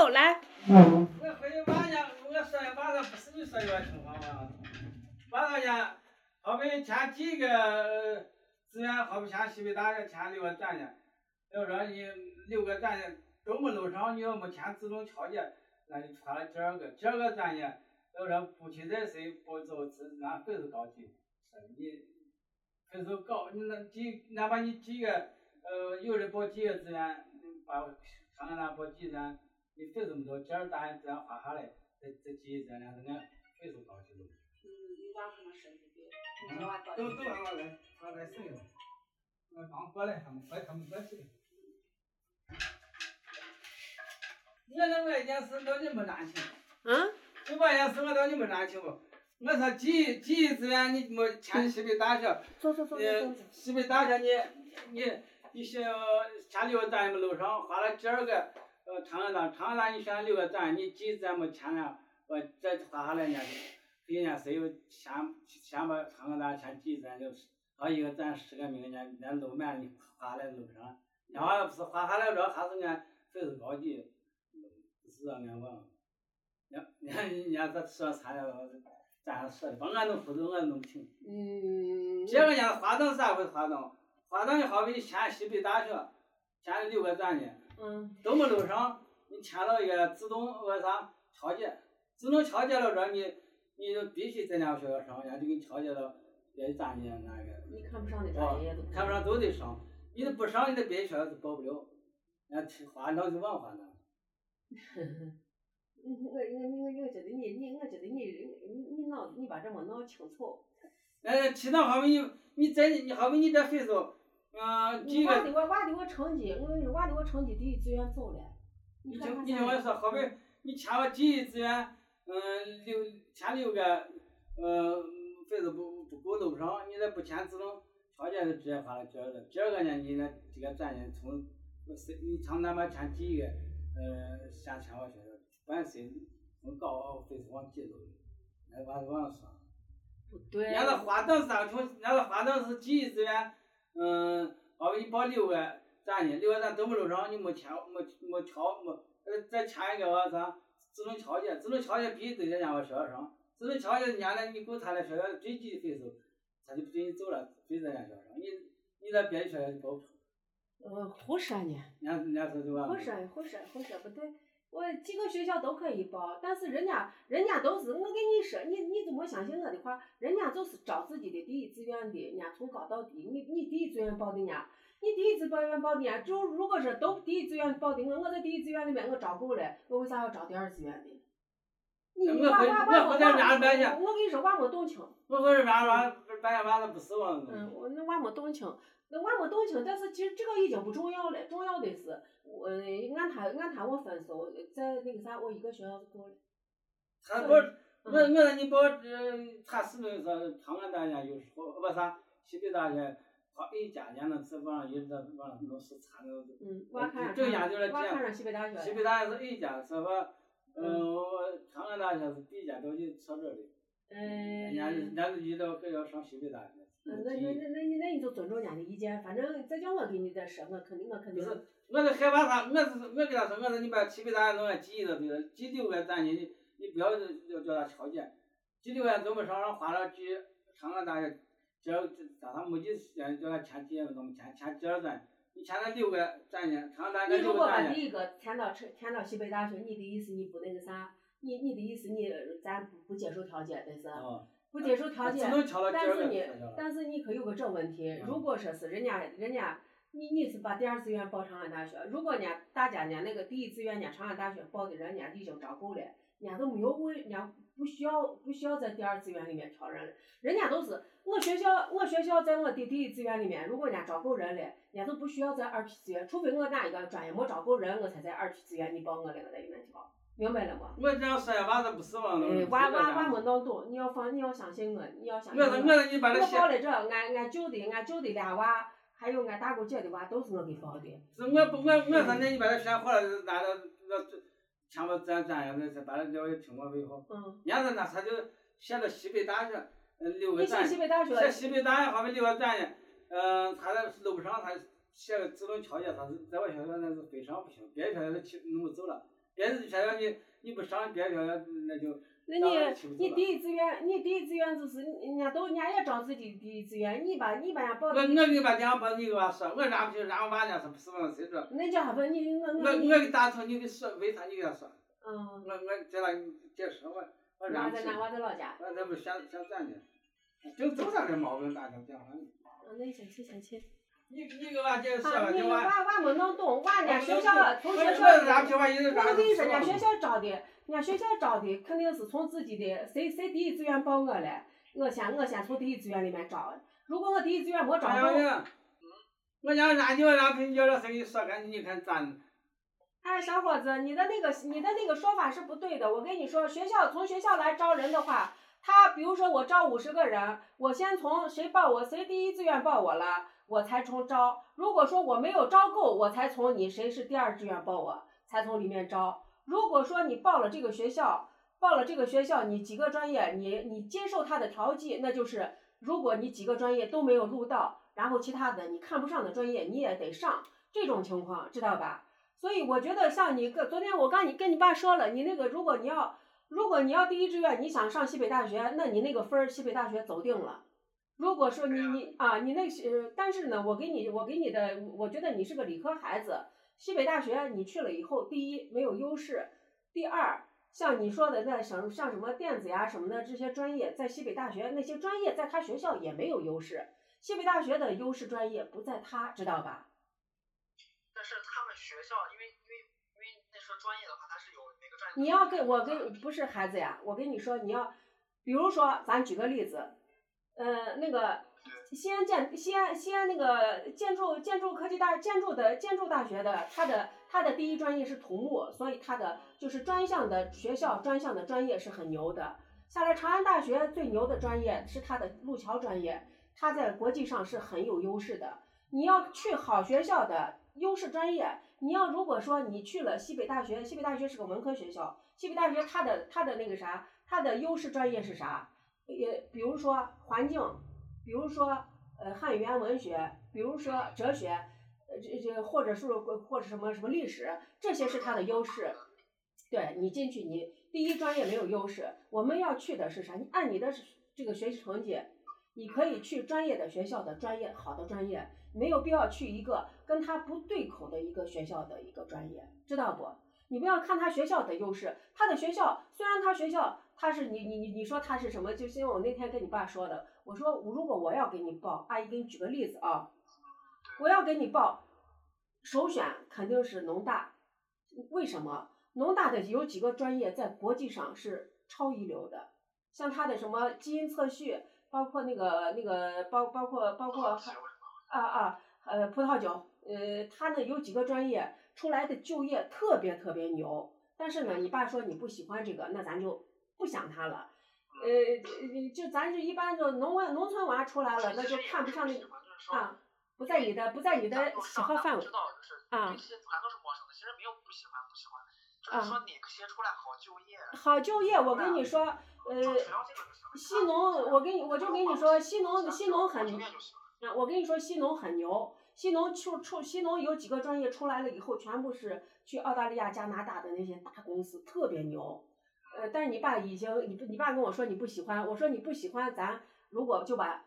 好，来。我回去晚上，我说晚上不是你说的情况吗？晚上呢，好比前几个资源，好比签西北大学前六个专业，要说你六个专业都没录上，你要没签自动调节，那就差了第二个，第二个专业，要说不去热水不走资，那分数高级，说你分数高，你那几哪怕你几个呃有人报几个志愿，把看看他报几个，你分这么多，几二大这样划下来，这这几这两是俺费数高级了。嗯，你娃可能身体比嗯都都让我来，他来谁了？我刚过来，他们快他们过去。我那外件事到底没难听，嗯，这外件事我到底没难听不？我说几亿几亿资源你没签西北大学，走走走走呃走。西北大学你你你选前六个专业没录上，花了第二个呃长安大，长安大你选六个专业，你几咱没钱了，我这花下来人家给人家谁有钱钱把长安大签几咱就好一个咱十个名人家人家录满你花下来录不上，然后不是花下来着还是俺分数高级，不是让俺忘，人 人家人家这说惨了，咱说的把俺弄糊涂，俺弄不清。嗯。这个伢华东啥回事？华东，华东就好比签西北大学，签了六个专业，嗯。都没录上，你签了一个自动那啥调节，自动调节了这你你就必须在两个学校上，人家就给你调节到别的专业那个，你看不上的专业都。看不上都得上，你都不上，你在别的学校都报不了，人家花脑子往花呢。我我我我觉得你你我觉得你你你脑子你把这么弄清楚。哎，其他好比你你在你好比你这分数，嗯，几个娃的我娃的我成绩，我跟你说娃的我成绩第一志愿走了。你听你听我说，好比你填了第一志愿，嗯，六签六个，呃，分数不不够录不上，你再不签自动条件就直接发了第二个，第二个呢，你那这个专业从是你长哪怕签几个，呃，先签我学校，管谁从高分数往低走，那往往上说。不对。人家那华东三穷，人家那华东是第一志愿，嗯，好比你报六个站的，六个咱都没录上，你没签没没挑没，呃再签一个我啥自动调节，自动调节必须得在人家我学校上，自动调节人家那你够他那学校最低的分数，他就不准你走了，非在人家学校上，你你在别的学校就报不上，呃，胡说呢。人家人家说就完了。胡说胡说胡说不对。我几个学校都可以报，但是人家人家都是我跟你说，你你怎么相信我的话？人家就是招自己的第一志愿的，人家从高到低，你你第一志愿报的呢？你第一志愿报的呢？就如果说都第一志愿报的，我我在第一志愿里面我招够了，我为啥要招第二志愿的？你我娃娃娃我我在哪办去我跟你说娃没动情。我我是完完半夜晚上不是我。嗯，我那娃没懂清，那娃没动情，但是其实这个已经不重要了，重要的是，我按他按他我分数，在那个啥，我一个学校就够了。他报我我说你报这他是不是说长安大学有时候不啥西北大学，他 A 加人那是往上一直往上弄是差那个。嗯，我看上这个研究了这娃看样，上西北大学。西北大学是 A 加，是吧？嗯，我长安大学是 B 加，都就上这里。嗯。人家人家遇到可要上西北大学。嗯，那那那那你那你就尊重人家的意见，反正再叫我给你再说，我肯定我肯定。不是，我是害怕他？我是我给他说，我说你把西北大学弄个几亿都对了，几六个专业你你不要要叫他调节，几六个怎么上上花了几长安大学，这叫他没几时叫他签几个都没签，签第二专，你签了六个专业，长安大学你如果。把第一个填到成填到西北大学，你的意思你不那个啥？你你的意思你咱不不接受调节，对是？哦。不接受调节，只能调到第二个但是你但是你可有个这问题，嗯如果说是人家人家你你是把第二志愿报长安大学，如果呢大家呢那个第一志愿呢长安大学报的人家已经招够了，人家都没有为人家不需要不需要在第二志愿里面挑人了，人家都是我学校我学校在我的第一志愿里面，如果人家招够人了，人家都不需要在二批志愿，除非我哪一个专业没招够人，我才在二批志愿你报我了，我在里面挑，明白了吗？我这样说呀，娃子不是往哎，娃娃娃没闹懂，你要放，你要相信我，你要相信我说我说你把这我报了这，俺俺舅的，俺舅的俩娃，还有俺大姑姐的娃，都是我给报的。是我不我我说那你把它选好了，拿到那全部咱专业的，把它了解听我为好。嗯。伢子那他就写了西北大学，呃六个你写专业，西北大学写西北大学好比留个专业，嗯，他那录不上，他写个自动调节，他是在我学校那是非常不行，别的学校都去弄不走了。电子学校你你不上别的学校那就。那你你第一志愿，你第一志愿就是人家都人家也招自己第一志愿，你把你把人家报。我我给你把电话报，你给我说，我让不去，让我把人家说是不能谁说。那叫啥不？你我我。我我给打通，你给说，为啥你给他说？嗯。我我叫他解释我，我让不去。我在我在老家。我这不想想咱的，就就这点毛病打通电话呢。嗯，那先去你你给娃解释啊，你娃娃没弄懂，娃家学校从学校，我跟你说，人家学校招的，人家学校招的肯定是从自己的，谁谁第一志愿报我嘞，我先我先从第一志愿里面招。如果我第一志愿没招到，我让让你让陪你叫老师给你说赶紧，你看咋？哎，小伙子，你的那个你的那个说法是不对的。我跟你说，学校从学校来招人的话，他比如说我招五十个人，我先从谁报我，谁第一志愿报我了。我才从招，如果说我没有招够，我才从你谁是第二志愿报我，才从里面招。如果说你报了这个学校，报了这个学校，你几个专业，你你接受他的调剂，那就是如果你几个专业都没有录到，然后其他的你看不上的专业你也得上，这种情况知道吧？所以我觉得像你个昨天我刚你跟你爸说了，你那个如果你要如果你要第一志愿你想上西北大学，那你那个分儿西北大学走定了。如果说你你啊，你那是，但是呢，我给你我给你的，我觉得你是个理科孩子，西北大学你去了以后，第一没有优势，第二像你说的那像像什么电子呀什么的这些专业，在西北大学那些专业在他学校也没有优势，西北大学的优势专业不在他，知道吧？但是他们学校因为因为因为那说专业的话，他是有哪个专业？你要跟我跟不是孩子呀，我跟你说你要，比如说咱举个例子。呃，那个西安建西安西安那个建筑建筑科技大建筑的建筑大学的，它的它的第一专业是土木，所以它的就是专项的学校专项的专业是很牛的。下来长安大学最牛的专业是它的路桥专业，它在国际上是很有优势的。你要去好学校的优势专业，你要如果说你去了西北大学，西北大学是个文科学校，西北大学它的它的那个啥，它的优势专业是啥？也比如说环境，比如说呃汉语言文学，比如说哲学，呃这这或者是或者什么什么历史，这些是它的优势。对你进去，你第一专业没有优势，我们要去的是啥？你按你的这个学习成绩，你可以去专业的学校的专业好的专业，没有必要去一个跟他不对口的一个学校的一个专业，知道不？你不要看他学校的优势，他的学校虽然他学校。他是你你你你说他是什么？就因为我那天跟你爸说的，我说如果我要给你报，阿姨给你举个例子啊，我要给你报，首选肯定是农大，为什么？农大的有几个专业在国际上是超一流的，像他的什么基因测序，包括那个那个包包括包括啊啊呃葡萄酒，呃他呢有几个专业出来的就业特别特别牛，但是呢你爸说你不喜欢这个，那咱就。不想他了，呃，就咱就一般就农村农村娃出来了，那就看不上那啊，不在你的不在你的喜好范围啊。这些全都是陌生的，其实没有不喜欢不喜欢，就是说哪些出来好就业。好就业，我跟你说，呃，西农，我跟你我就跟你说，西农西农很，啊，我跟你说西农很牛，西农出出西农有几个专业出来了以后，全部是去澳大利亚、加拿大的那些大公司，特别牛。呃，但是你爸已经，你不，你爸跟我说你不喜欢，我说你不喜欢，咱如果就把，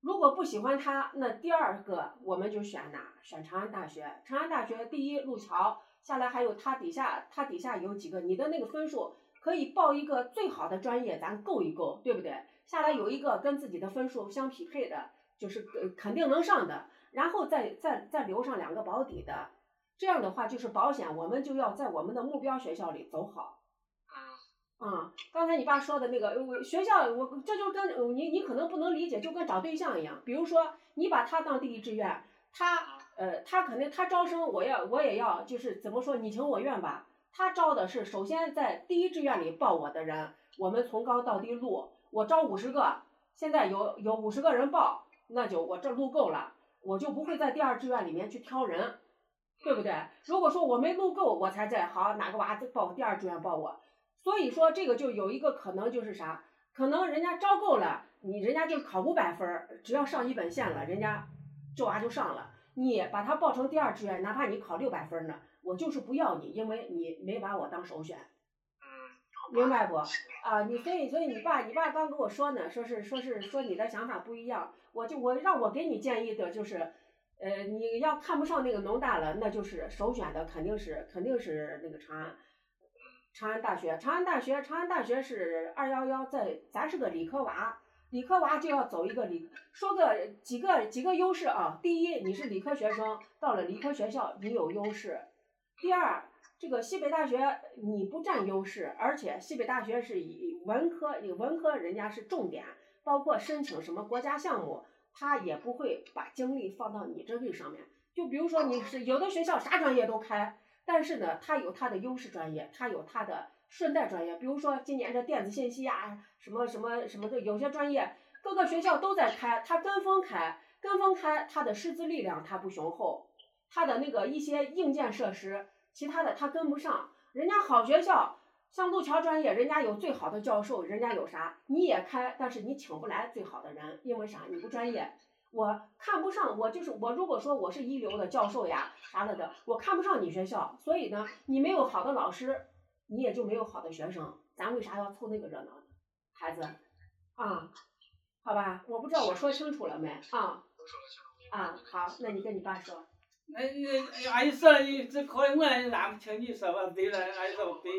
如果不喜欢他，那第二个我们就选哪？选长安大学。长安大学第一路桥下来，还有它底下，它底下有几个，你的那个分数可以报一个最好的专业，咱够一够，对不对？下来有一个跟自己的分数相匹配的，就是呃肯定能上的，然后再再再留上两个保底的，这样的话就是保险，我们就要在我们的目标学校里走好。啊，刚才你爸说的那个我学校，我这就跟你你可能不能理解，就跟找对象一样。比如说，你把他当第一志愿，他呃他肯定他招生，我要我也要，就是怎么说你情我愿吧。他招的是首先在第一志愿里报我的人，我们从高到低录，我招五十个，现在有有五十个人报，那就我这录够了，我就不会在第二志愿里面去挑人，对不对？如果说我没录够，我才在好哪个娃子报第二志愿报我。所以说这个就有一个可能就是啥，可能人家招够了，你人家就考五百分儿，只要上一本线了，人家这娃就上了。你把他报成第二志愿，哪怕你考六百分呢，我就是不要你，因为你没把我当首选，嗯，明白不？啊，你所以所以你爸你爸刚跟我说呢，说是说是说你的想法不一样，我就我让我给你建议的就是，呃，你要看不上那个农大了，那就是首选的肯定是肯定是那个长安，长安大学，长安大学长安大学是二幺幺，在咱是个理科娃，理科娃就要走一个理，说个几个几个优势啊，第一你是理科学生，到了理科学校你有优势，第二。这个西北大学你不占优势，而且西北大学是以文科，以文科人家是重点，包括申请什么国家项目，他也不会把精力放到你这个上面。就比如说你是有的学校啥专业都开，但是呢，它有它的优势专业，它有它的顺带专业。比如说今年这电子信息啊，什么什么什么的，有些专业各个学校都在开，它跟风开，跟风开，它的师资力量它不雄厚，它的那个一些硬件设施。其他的他跟不上，人家好学校，像路桥专业，人家有最好的教授，人家有啥你也开，但是你请不来最好的人，因为啥？你不专业。我看不上，我就是我。如果说我是一流的教授呀啥的的，我看不上你学校，所以呢，你没有好的老师，你也就没有好的学生。咱为啥要凑那个热闹呢？孩子，啊，好吧，我不知道我说清楚了没啊？啊，好，那你跟你爸说。那哎阿姨说你，这可以我咋不听你说吧？对了，阿姨说不对。